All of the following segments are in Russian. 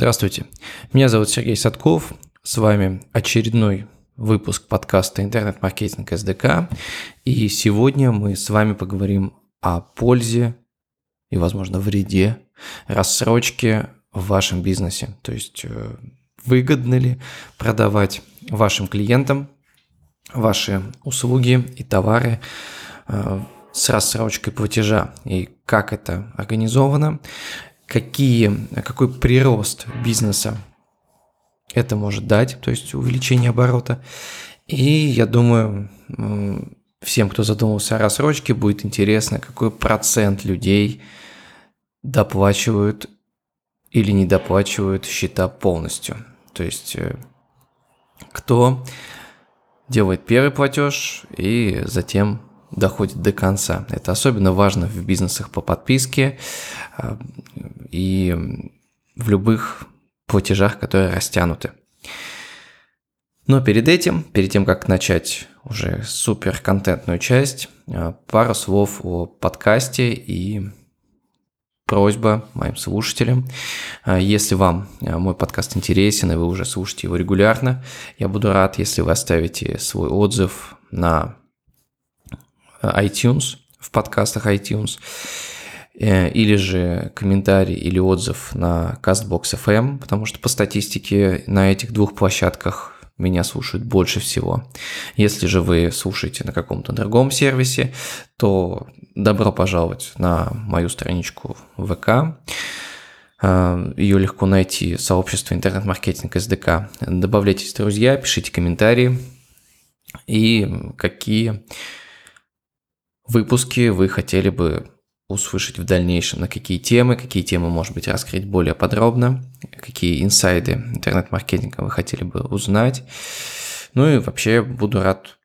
Здравствуйте, меня зовут Сергей Садков, с вами очередной выпуск подкаста «Интернет-маркетинг СДК», и сегодня мы с вами поговорим о пользе и, возможно, вреде рассрочки в вашем бизнесе, то есть э, выгодно ли продавать вашим клиентам ваши услуги и товары э, с рассрочкой платежа? И как это организовано, какие, какой прирост бизнеса это может дать, то есть увеличение оборота. И я думаю, всем, кто задумался о рассрочке, будет интересно, какой процент людей доплачивают или не доплачивают счета полностью. То есть э, кто делает первый платеж и затем доходит до конца. Это особенно важно в бизнесах по подписке а, и в любых платежах, которые растянуты. Но перед этим, перед тем, как начать уже супер контентную часть, а, пару слов о подкасте и просьба моим слушателям. А, если вам мой подкаст интересен и вы уже слушаете его регулярно, я буду рад, если вы оставите свой отзыв на iTunes, в подкастах iTunes, э, или же комментарий или отзыв на CastBox FM, потому что по статистике на этих двух площадках меня слушают больше всего. Если же вы слушаете на каком-то другом сервисе, то добро пожаловать на мою страничку ВК. Э, Ее легко найти, сообщество интернет-маркетинг СДК. Добавляйтесь, друзья, пишите комментарии и какие выпуски вы хотели бы услышать в дальнейшем, на какие темы, какие темы, может быть, раскрыть более подробно, какие инсайды интернет-маркетинга вы хотели бы узнать. Ну и вообще буду рад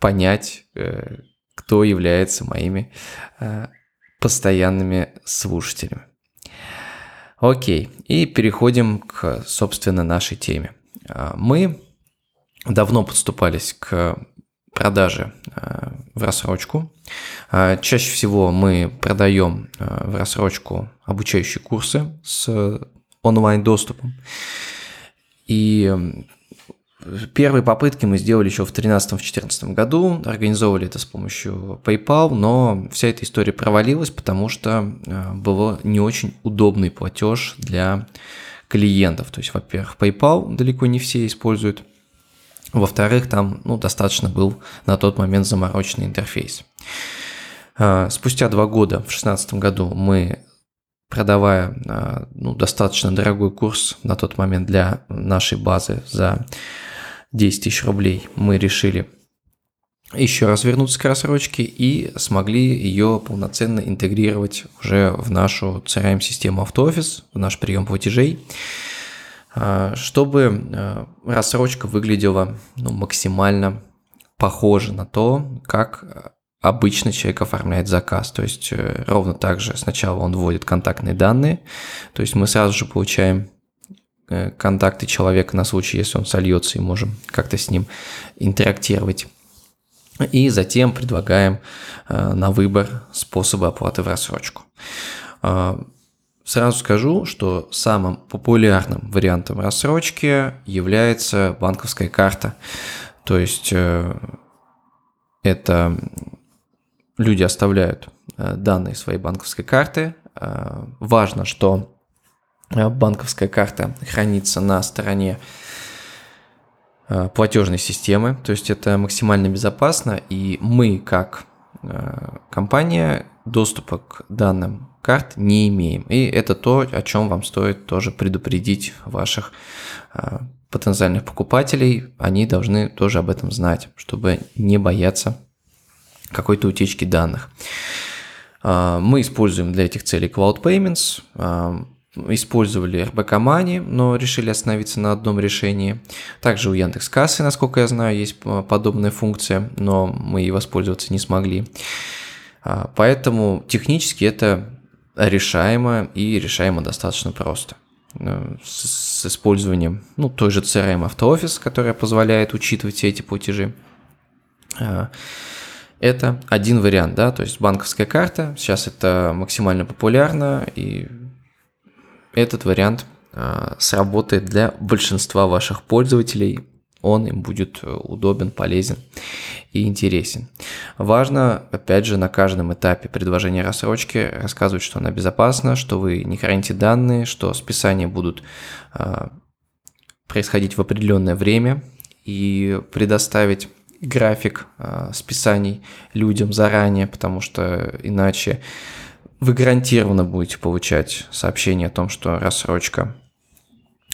понять, э, кто является моими э, постоянными слушателями. Окей, и переходим к, собственно, нашей теме. А, мы давно подступались к продажи э, в рассрочку. Э, чаще всего мы продаем э, в рассрочку обучающие курсы с онлайн-доступом. И первые попытки мы сделали еще в 2013-2014 году, организовывали это с помощью PayPal, но вся эта история провалилась, потому что был не очень удобный платеж для клиентов. То есть, во-первых, PayPal далеко не все используют – во-вторых, там ну, достаточно был на тот момент замороченный интерфейс. А, спустя два года, в 2016 году, мы, продавая а, ну, достаточно дорогой курс на тот момент для нашей базы за 10 тысяч рублей, мы решили еще раз вернуться к рассрочке и смогли ее полноценно интегрировать уже в нашу CRM-систему AutoOffice, в наш прием платежей. А, чтобы а, рассрочка выглядела ну, максимально похоже на то, как обычно человек оформляет заказ. То есть э, ровно так же сначала он вводит контактные данные, то есть мы сразу же получаем э, контакты человека на случай, если он сольется, и можем как-то с ним интерактировать. И затем предлагаем э, на выбор способы оплаты в рассрочку. Сразу скажу, что самым популярным вариантом рассрочки является банковская карта. То есть э, это люди оставляют э, данные своей банковской карты. Э, важно, что банковская карта хранится на стороне платежной системы, то есть это максимально безопасно, и мы как компания доступа к данным карт не имеем. И это то, о чем вам стоит тоже предупредить ваших а, потенциальных покупателей. Они должны тоже об этом знать, чтобы не бояться какой-то утечки данных. А, мы используем для этих целей Cloud Payments, а, использовали RBK Money, но решили остановиться на одном решении. Также у Яндекс Кассы, насколько я знаю, есть подобная функция, но мы ей воспользоваться не смогли. Поэтому технически это решаемо и решаемо достаточно просто. Э, с, использованием ну, той же CRM AutoOffice, которая позволяет учитывать все эти платежи. Э, это один вариант, да, то есть банковская карта. Сейчас это максимально популярно, и этот вариант сработает для большинства ваших пользователей, он им будет удобен, полезен и интересен. Важно, опять же, на каждом этапе предложения рассрочки рассказывать, что она безопасна, что вы не храните данные, что списания будут происходить в определенное время и предоставить график э, списаний людям заранее, потому что иначе вы гарантированно будете получать сообщение о том, что рассрочка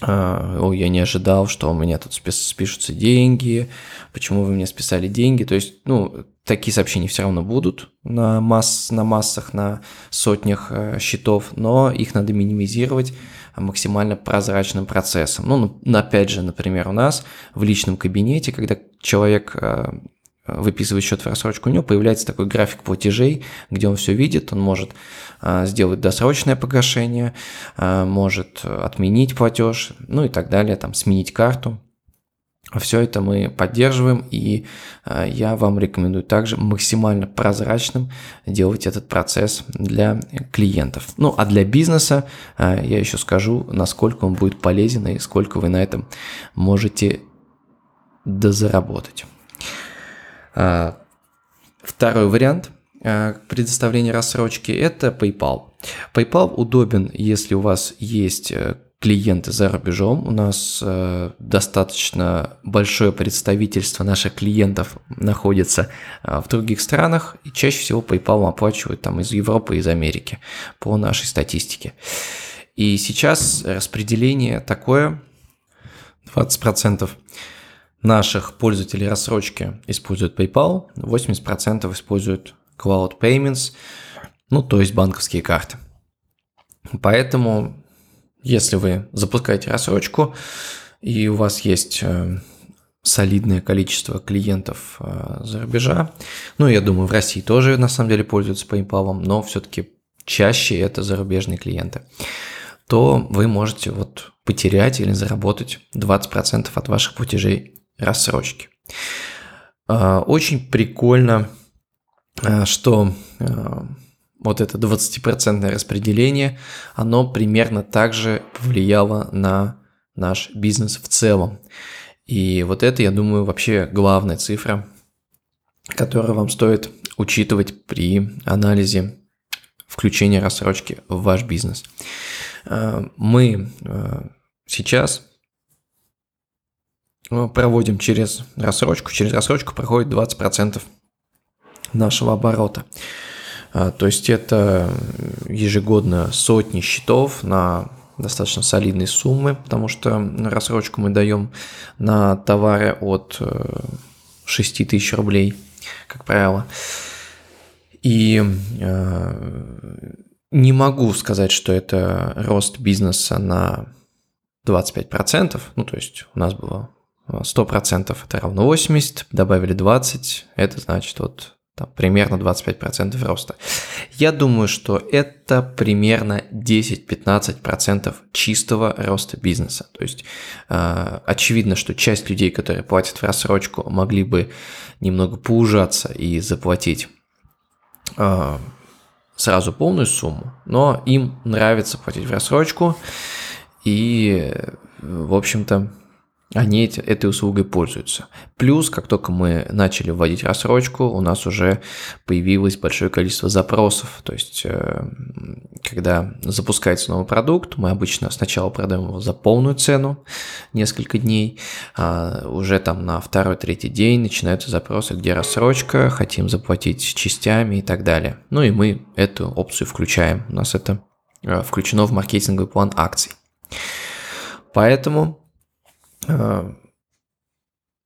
о, я не ожидал, что у меня тут спишутся деньги, почему вы мне списали деньги. То есть, ну, такие сообщения все равно будут на, масс, на массах, на сотнях э, счетов, но их надо минимизировать максимально прозрачным процессом. Ну, опять же, например, у нас в личном кабинете, когда человек э, выписывает счет в рассрочку, у него появляется такой график платежей, где он все видит, он может а, сделать досрочное погашение, а, может отменить платеж, ну и так далее, там сменить карту. Все это мы поддерживаем, и а, я вам рекомендую также максимально прозрачным делать этот процесс для клиентов. Ну, а для бизнеса я еще скажу, насколько он будет полезен и сколько вы на этом можете дозаработать. А, второй вариант а, предоставления рассрочки – это PayPal. PayPal удобен, если у вас есть э, клиенты за рубежом. У нас э, достаточно большое представительство наших клиентов находится э, в других странах, и чаще всего PayPal оплачивают там из Европы, из Америки по нашей статистике. И сейчас распределение такое 20% наших пользователей рассрочки используют PayPal, 80% используют Cloud Payments, ну то есть банковские карты. Поэтому, если вы запускаете рассрочку и у вас есть э, солидное количество клиентов э, за рубежа, ну я думаю в России тоже на самом деле пользуются PayPal, но все-таки чаще это зарубежные клиенты, то вы можете вот потерять или заработать 20% от ваших платежей рассрочки. А, очень прикольно, а, что а, вот это 20% распределение, оно примерно также повлияло на наш бизнес в целом. И вот это, я думаю, вообще главная цифра, которую вам стоит учитывать при анализе включения рассрочки в ваш бизнес. Мы сейчас проводим через рассрочку. Через рассрочку проходит 20% нашего оборота. А, то есть это ежегодно сотни счетов на достаточно солидные суммы, потому что рассрочку мы даем на товары от 6 э, тысяч рублей, как правило. И э, не могу сказать, что это рост бизнеса на 25%, ну то есть у нас было 100% это равно 80, добавили 20, это значит вот там, примерно 25% роста. Я думаю, что это примерно 10-15% чистого роста бизнеса. То есть э, очевидно, что часть людей, которые платят в рассрочку, могли бы немного поужаться и заплатить э, сразу полную сумму, но им нравится платить в рассрочку, и, в общем-то, они этой услугой пользуются. Плюс, как только мы начали вводить рассрочку, у нас уже появилось большое количество запросов. То есть, э, когда запускается новый продукт, мы обычно сначала продаем его за полную цену несколько дней, а уже там на второй-третий день начинаются запросы, где рассрочка, хотим заплатить частями и так далее. Ну и мы эту опцию включаем. У нас это э, включено в маркетинговый план акций. Поэтому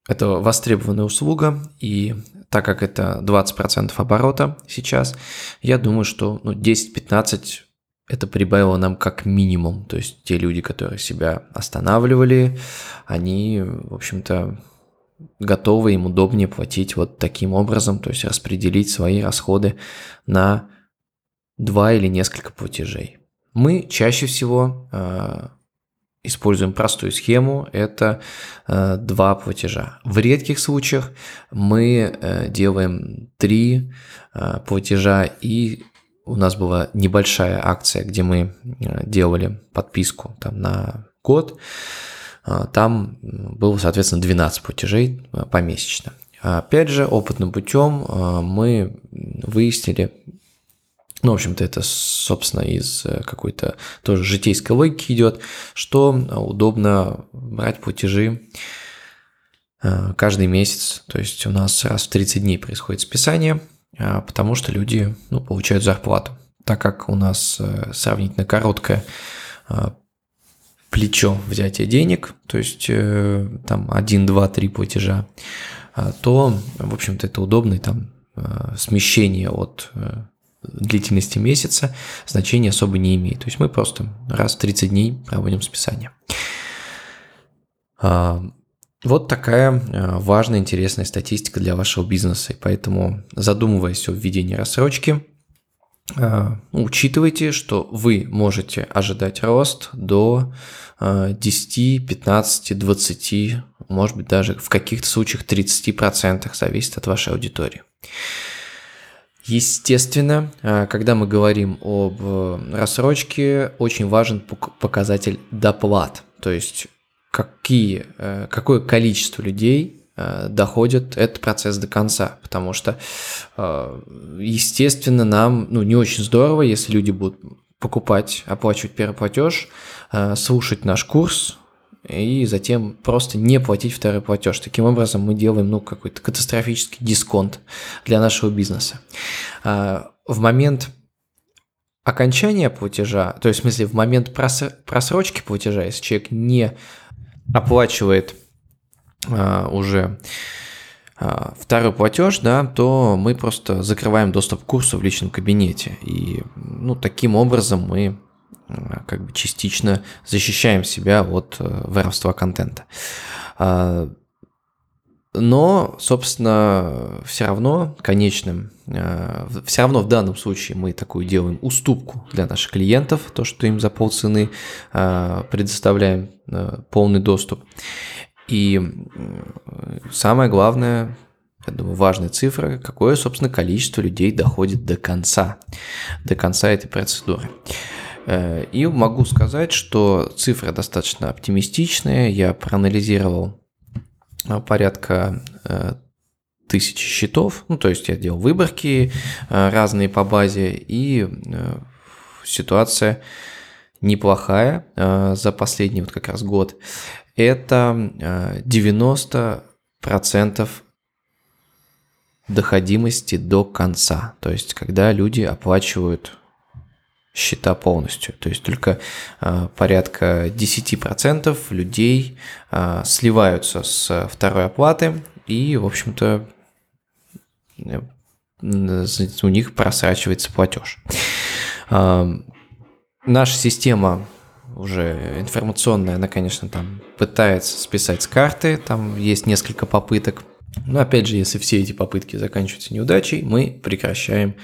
это востребованная услуга, и так как это 20% оборота сейчас, я думаю, что ну, 10-15 это прибавило нам как минимум. То есть те люди, которые себя останавливали, они, в общем-то, готовы, им удобнее платить вот таким образом, то есть распределить свои расходы на два или несколько платежей. Мы чаще всего э, используем простую схему, это э, два платежа. В редких случаях мы э, делаем три э, платежа и у нас была небольшая акция, где мы делали подписку там на год, там было, соответственно, 12 платежей помесячно. Опять же, опытным путем мы выяснили, ну, в общем-то, это, собственно, из э, какой-то тоже житейской логики идет, что удобно брать платежи э, каждый месяц. То есть у нас раз в 30 дней происходит списание, э, потому что люди ну, получают зарплату. Так как у нас сравнительно короткое плечо взятия денег, то есть там 1, 2, 3 платежа, то, в общем-то, это удобный там смещение от длительности месяца значения особо не имеет. То есть мы просто раз в 30 дней проводим списание. А, вот такая а, важная, интересная статистика для вашего бизнеса. И поэтому, задумываясь о введении рассрочки, а, учитывайте, что вы можете ожидать рост до 10, 15, 20, может быть даже в каких-то случаях 30%, зависит от вашей аудитории. Естественно, э, когда мы говорим об э, рассрочке, очень важен показатель доплат, то есть какие, э, какое количество людей доходит этот процесс до конца, потому что, естественно, нам ну, не очень здорово, если люди будут покупать, оплачивать первый платеж, слушать наш курс, и затем просто не платить второй платеж. Таким образом, мы делаем ну, какой-то катастрофический дисконт для нашего бизнеса. А, в момент окончания платежа, то есть в смысле в момент просрочки платежа, если человек не оплачивает а, уже а, второй платеж, да, то мы просто закрываем доступ к курсу в личном кабинете. И ну, таким образом мы как бы частично защищаем себя от э, воровства контента. А, но, собственно, все равно конечным, э, все равно в данном случае мы такую делаем уступку для наших клиентов, то, что им за полцены предоставляем полный доступ. И самое главное, я думаю, важная цифра, какое, собственно, количество людей доходит до конца, до конца этой процедуры. Э, и могу сказать, что цифры достаточно оптимистичные. Я проанализировал э, порядка э, тысячи счетов. Ну, то есть я делал выборки разные по базе, и ситуация неплохая за последний вот как раз год. Это 90% доходимости до конца. То есть, когда люди оплачивают счета полностью. То есть только э, порядка 10% людей э, сливаются с второй оплаты и, в общем-то, э, у них просрачивается платеж. Наша система уже информационная, она, конечно, там пытается списать с карты, там есть несколько попыток. Но опять же, если все эти попытки заканчиваются неудачей, мы прекращаем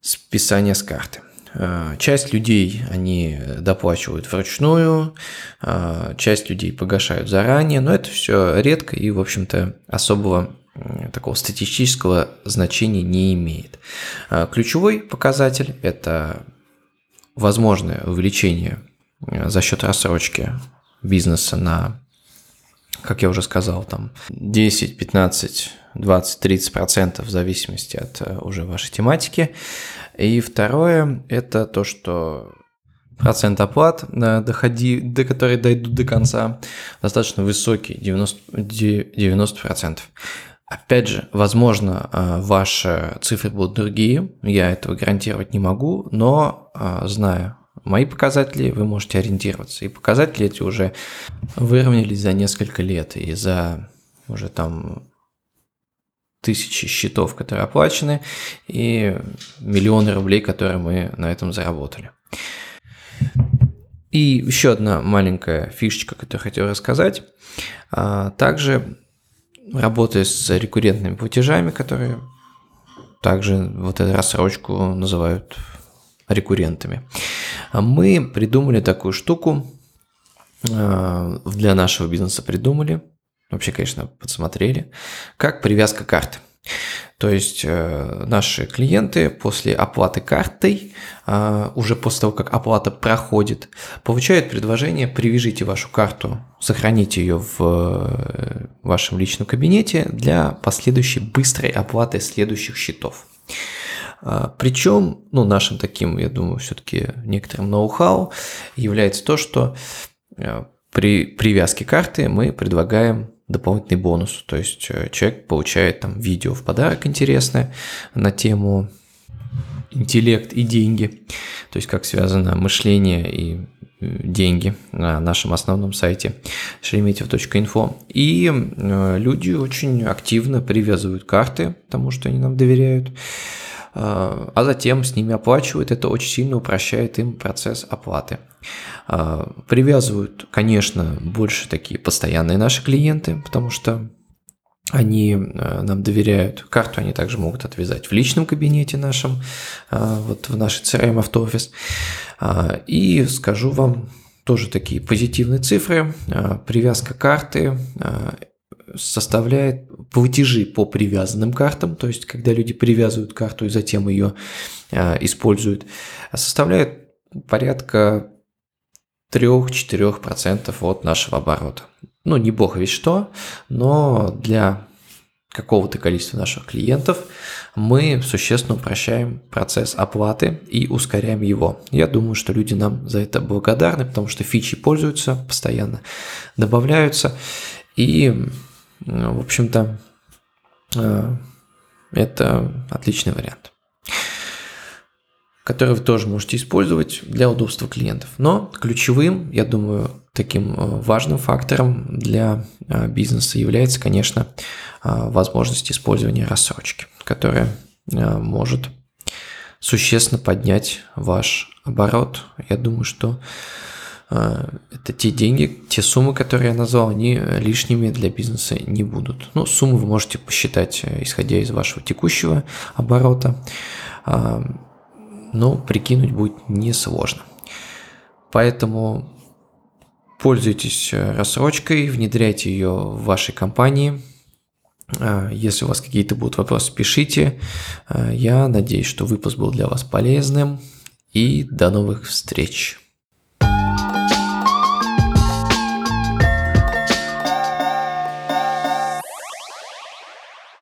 списание с карты. Э, часть людей они доплачивают вручную, э, часть людей погашают заранее, но это все редко и, в общем-то, особого такого статистического значения не имеет. Э, ключевой показатель – это возможное увеличение за счет рассрочки бизнеса на, как я уже сказал, там 10, 15, 20, 30 процентов в зависимости от уже вашей тематики. И второе – это то, что процент оплат, доходи, до которой дойдут до конца, достаточно высокий, 90%. 90%. Опять же, возможно, а, ваши цифры будут другие, я этого гарантировать не могу, но зная мои показатели, вы можете ориентироваться. И показатели эти уже выровнялись за несколько лет, и за уже там тысячи счетов, которые оплачены, и миллионы рублей, которые мы на этом заработали. И еще одна маленькая фишечка, которую хотел рассказать. А, также работая с рекуррентными платежами, которые также вот эту рассрочку называют рекуррентами. Мы придумали такую штуку, а, для нашего бизнеса придумали, вообще, конечно, подсмотрели, как привязка карты. То есть э, наши клиенты после оплаты картой, э, уже после того, как оплата проходит, получают предложение «привяжите вашу карту, сохраните ее в э, вашем личном кабинете для последующей быстрой оплаты следующих счетов». Причем, ну, нашим таким, я думаю, все-таки некоторым ноу-хау является то, что при привязке карты мы предлагаем дополнительный бонус. То есть э, человек получает там видео в подарок интересное на тему интеллект и деньги, то есть как связано мышление и э, деньги на нашем основном сайте шереметьев.инфо. И э, люди очень активно привязывают карты, потому что они нам доверяют. А, а затем с ними оплачивают. Это очень сильно упрощает им процесс оплаты. А, привязывают, конечно, больше такие постоянные наши клиенты, потому что они а, нам доверяют. Карту они также могут отвязать в личном кабинете нашем, вот в нашей CRM автоофис. И скажу вам тоже такие позитивные цифры. Привязка карты составляет платежи по привязанным картам, то есть когда люди привязывают карту и затем ее э, используют, составляет порядка 3-4% от нашего оборота. Ну, не бог весь что, но для какого-то количества наших клиентов мы существенно упрощаем процесс оплаты и ускоряем его. Я думаю, что люди нам за это благодарны, потому что фичи пользуются, постоянно добавляются, и в общем-то, э, это отличный вариант, который вы тоже можете использовать для удобства клиентов. Но ключевым, я думаю, таким э, важным фактором для э, бизнеса является, конечно, возможность использования рассрочки, которая может существенно поднять ваш оборот. Я думаю, что это те деньги, те суммы, которые я назвал, они лишними для бизнеса не будут. Ну, сумму вы можете посчитать, э, исходя из вашего текущего оборота, а, но прикинуть будет несложно. Поэтому пользуйтесь э, рассрочкой, внедряйте ее в вашей компании. А, если у вас какие-то будут вопросы, пишите. Я надеюсь, что выпуск был для вас полезным. И до новых встреч!